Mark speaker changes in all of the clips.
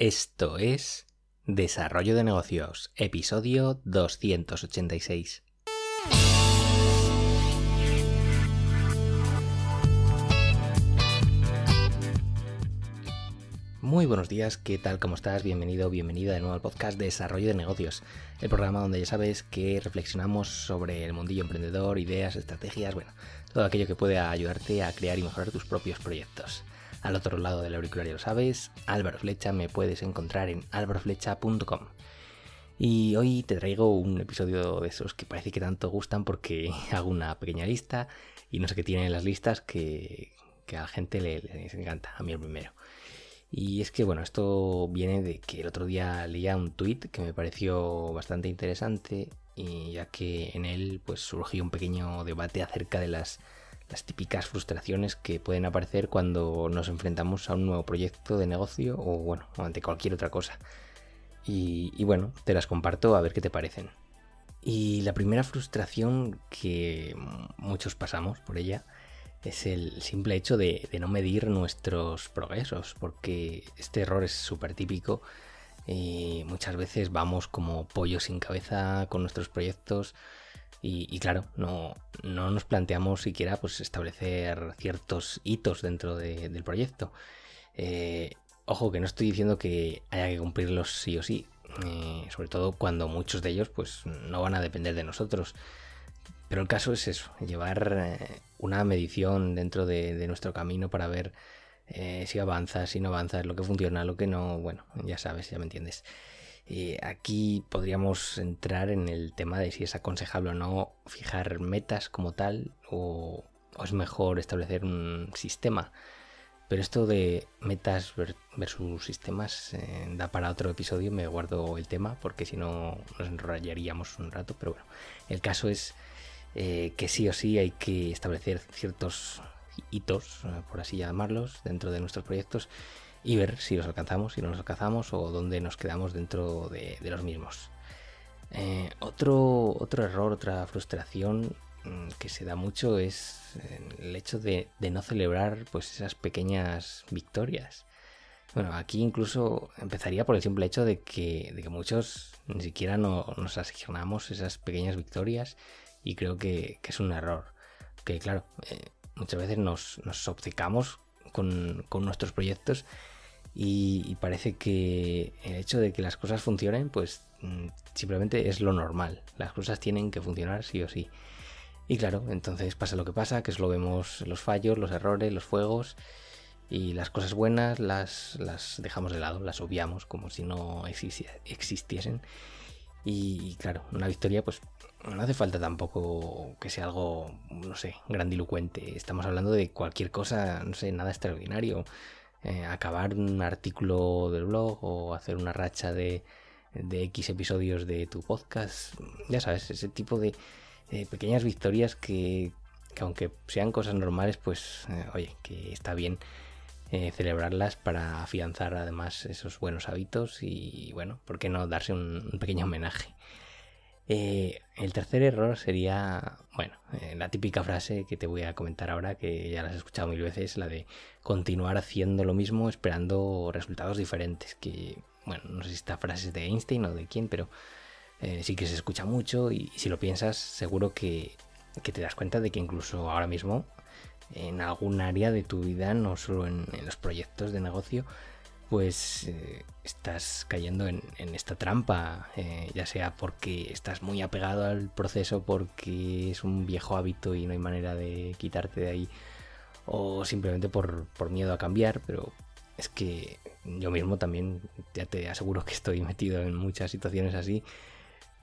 Speaker 1: Esto es Desarrollo de Negocios, episodio 286. Muy buenos días, ¿qué tal? ¿Cómo estás? Bienvenido, bienvenida de nuevo al podcast Desarrollo de Negocios, el programa donde ya sabes que reflexionamos sobre el mundillo emprendedor, ideas, estrategias, bueno, todo aquello que puede ayudarte a crear y mejorar tus propios proyectos. Al otro lado del auricular ya lo sabes, Álvaro Flecha me puedes encontrar en álvaroflecha.com. Y hoy te traigo un episodio de esos que parece que tanto gustan porque hago una pequeña lista y no sé qué tienen las listas que, a la gente le, les encanta, a mí el primero. Y es que bueno, esto viene de que el otro día leía un tweet que me pareció bastante interesante y ya que en él pues surgió un pequeño debate acerca de las las típicas frustraciones que pueden aparecer cuando nos enfrentamos a un nuevo proyecto de negocio o bueno, ante cualquier otra cosa. Y, bueno, te las comparto a ver qué te parecen. Y la primera frustración que muchos pasamos por ella es el simple hecho de, de no medir nuestros progresos, porque este error es súper típico y muchas veces vamos como pollo sin cabeza con nuestros proyectos y, claro, no, no, nos planteamos siquiera pues, establecer ciertos hitos dentro del proyecto. Eh, ojo, que no estoy diciendo que haya que cumplirlos sí o sí, eh, sobre todo cuando muchos de ellos pues, no van a depender de nosotros. Pero el caso es eso, llevar eh, una medición dentro de, nuestro camino para ver si avanzas, si no avanzas, lo que funciona, lo que no, bueno, ya sabes, ya me entiendes. Eh, aquí podríamos entrar en el tema de si es aconsejable o no fijar metas como tal o, es mejor establecer un sistema. Pero esto de metas versus sistemas eh, da para otro episodio, me guardo el tema porque si no nos enrollaríamos un rato. Pero bueno, el caso es eh, que sí o sí hay que establecer ciertos hitos, por así llamarlos, dentro de nuestros proyectos y ver si los alcanzamos, si no los alcanzamos o dónde nos quedamos dentro de, los mismos. Eh, otro, otro error, otra frustración mm, que se da mucho es eh, el hecho de, no celebrar pues esas pequeñas victorias. Bueno, aquí incluso empezaría por el simple hecho de que, de que muchos ni siquiera no, nos asignamos esas pequeñas victorias y creo que, es un error. Que claro, eh, muchas veces nos, nos obcecamos con, nuestros proyectos y, parece que el hecho de que las cosas funcionen, pues mm, simplemente es lo normal. Las cosas tienen que funcionar sí o sí. Y claro, entonces pasa lo que pasa, que es lo vemos los fallos, los errores, los fuegos y las cosas buenas las, las dejamos de lado, las obviamos como si no existiesen. Y, claro, una victoria pues no hace falta tampoco que sea algo, no sé, grandilocuente. Estamos hablando de cualquier cosa, no sé, nada extraordinario. Eh, acabar un artículo del blog o hacer una racha de, de X episodios de tu podcast. Ya sabes, ese tipo de pequeñas victorias que, aunque sean cosas normales, pues eh, oye, que está bien eh, celebrarlas para afianzar además esos buenos hábitos y bueno, ¿por qué no darse un pequeño homenaje? Eh, el tercer error sería, bueno, eh, la típica frase que te voy a comentar ahora, que ya la has escuchado mil veces, la de continuar haciendo lo mismo esperando resultados diferentes. Que, bueno, no sé si esta frase es de Einstein o de quién, pero eh, sí que se escucha mucho y, si lo piensas, seguro que, te das cuenta de que incluso ahora mismo, en algún área de tu vida, no solo en los proyectos de negocio, pues eh, estás cayendo en, esta trampa, eh, ya sea porque estás muy apegado al proceso porque es un viejo hábito y no hay manera de quitarte de ahí, o simplemente por, miedo a cambiar, pero es que yo mismo también ya te aseguro que estoy metido en muchas situaciones así.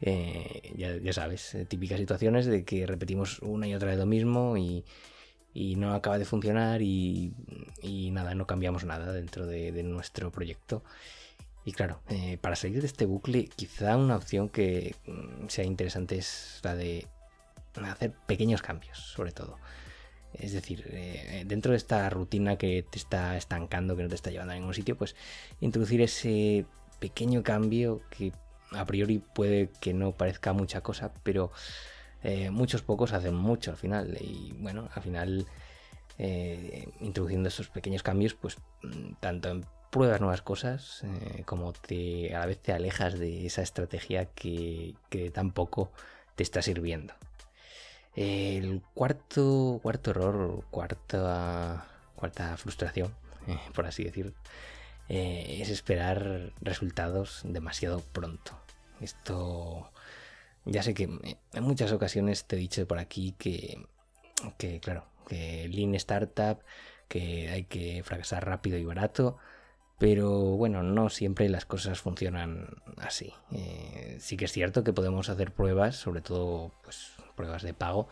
Speaker 1: Eh, ya, ya, sabes, típicas situaciones de que repetimos una y otra vez lo mismo y, y no acaba de funcionar y, nada, no cambiamos nada dentro de, nuestro proyecto. Y claro, eh, para salir de este bucle, quizá una opción que mm, sea interesante es la de hacer pequeños cambios, sobre todo. Es decir, eh, dentro de esta rutina que te está estancando, que no te está llevando a ningún sitio, pues introducir ese pequeño cambio que a priori puede que no parezca mucha cosa, pero eh, muchos pocos hacen mucho al final. Y bueno, al final, eh, introduciendo esos pequeños cambios, pues mm, tanto pruebas nuevas cosas, eh, como te, a la vez te alejas de esa estrategia que, que tampoco te está sirviendo. El cuarto, cuarto error, cuarta, cuarta frustración, por así decirlo, eh, es esperar resultados demasiado pronto. Esto, ya sé que en muchas ocasiones te he dicho por aquí que, que claro, que Lean Startup, que hay que fracasar rápido y barato, pero bueno, no siempre las cosas funcionan así. Eh, sí que es cierto que podemos hacer pruebas, sobre todo pues, pruebas de pago,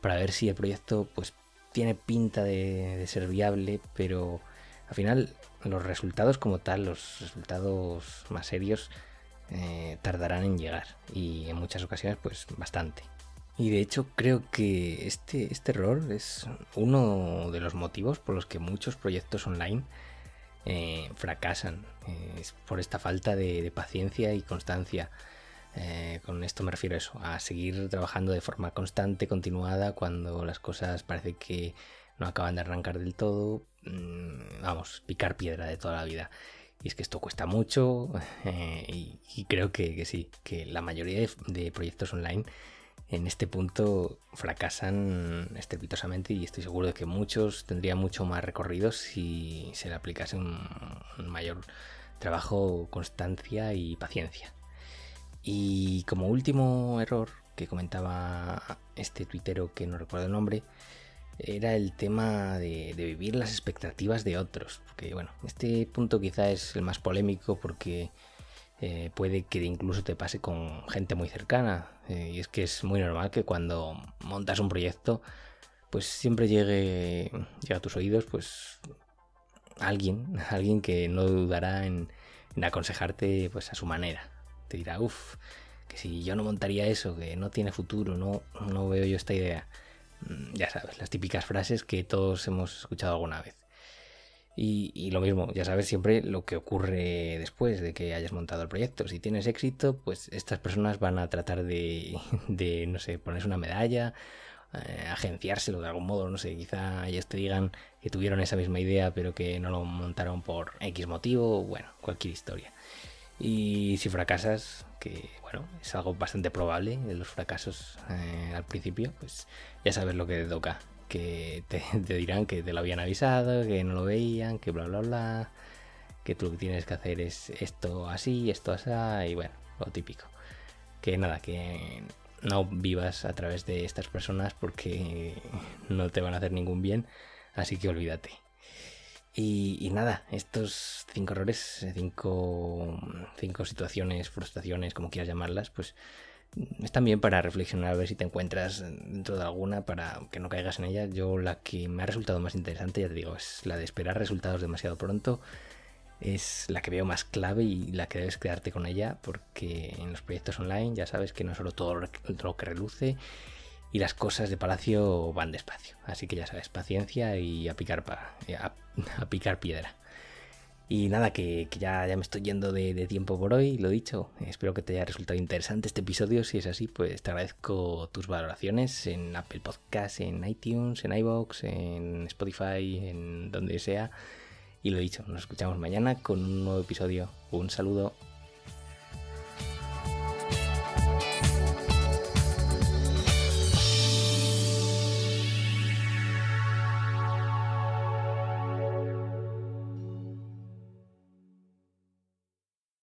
Speaker 1: para ver si el proyecto pues, tiene pinta de, ser viable, pero al final los resultados como tal, los resultados más serios, eh, tardarán en llegar y en muchas ocasiones pues bastante. Y de hecho creo que este, este error es uno de los motivos por los que muchos proyectos online eh, fracasan. Eh, es por esta falta de, paciencia y constancia. Eh, con esto me refiero a eso, a seguir trabajando de forma constante, continuada, cuando las cosas parece que no acaban de arrancar del todo. Mm, vamos, picar piedra de toda la vida. Y es que esto cuesta mucho y, creo que, sí, que la mayoría de proyectos online en este punto fracasan estrepitosamente y estoy seguro de que muchos tendrían mucho más recorrido si se le aplicase un, mayor trabajo, constancia y paciencia. Y como último error que comentaba este tuitero que no recuerdo el nombre, era el tema de, vivir las expectativas de otros. Porque bueno, este punto quizá es el más polémico porque eh, puede que incluso te pase con gente muy cercana. Eh, y es que es muy normal que cuando montas un proyecto, pues siempre llegue, a tus oídos, pues alguien, alguien que no dudará en, aconsejarte pues a su manera. Te dirá, uff, que si yo no montaría eso, que no tiene futuro, no, no veo yo esta idea. Mm, ya sabes, las típicas frases que todos hemos escuchado alguna vez. Y, lo mismo, ya sabes siempre lo que ocurre después de que hayas montado el proyecto. Si tienes éxito, pues estas personas van a tratar de, no sé, ponerse una medalla, eh, agenciárselo de algún modo, no sé, quizá ellos te digan que tuvieron esa misma idea pero que no lo montaron por X motivo, bueno, cualquier historia. Y si fracasas, que bueno, es algo bastante probable de los fracasos eh, al principio, pues ya sabes lo que te toca que te, dirán que te lo habían avisado, que no lo veían, que bla, bla, bla, que tú lo que tienes que hacer es esto así, esto así, y bueno, lo típico. Que nada, que no vivas a través de estas personas porque no te van a hacer ningún bien, así que olvídate. Y, nada, estos cinco errores, cinco, cinco situaciones, frustraciones, como quieras llamarlas, pues es también para reflexionar a ver si te encuentras dentro de alguna para que no caigas en ella. Yo la que me ha resultado más interesante, ya te digo, es la de esperar resultados demasiado pronto. Es la que veo más clave y la que debes quedarte con ella porque en los proyectos online ya sabes que no solo todo lo que reluce y las cosas de palacio van despacio. Así que ya sabes, paciencia y a picar, a picar piedra. Y nada, que, ya, ya me estoy yendo de, tiempo por hoy, lo dicho. Espero que te haya resultado interesante este episodio. Si es así, pues te agradezco tus valoraciones en Apple Podcasts, en iTunes, en iBox, en Spotify, en donde sea. Y lo dicho, nos escuchamos mañana con un nuevo episodio. Un saludo.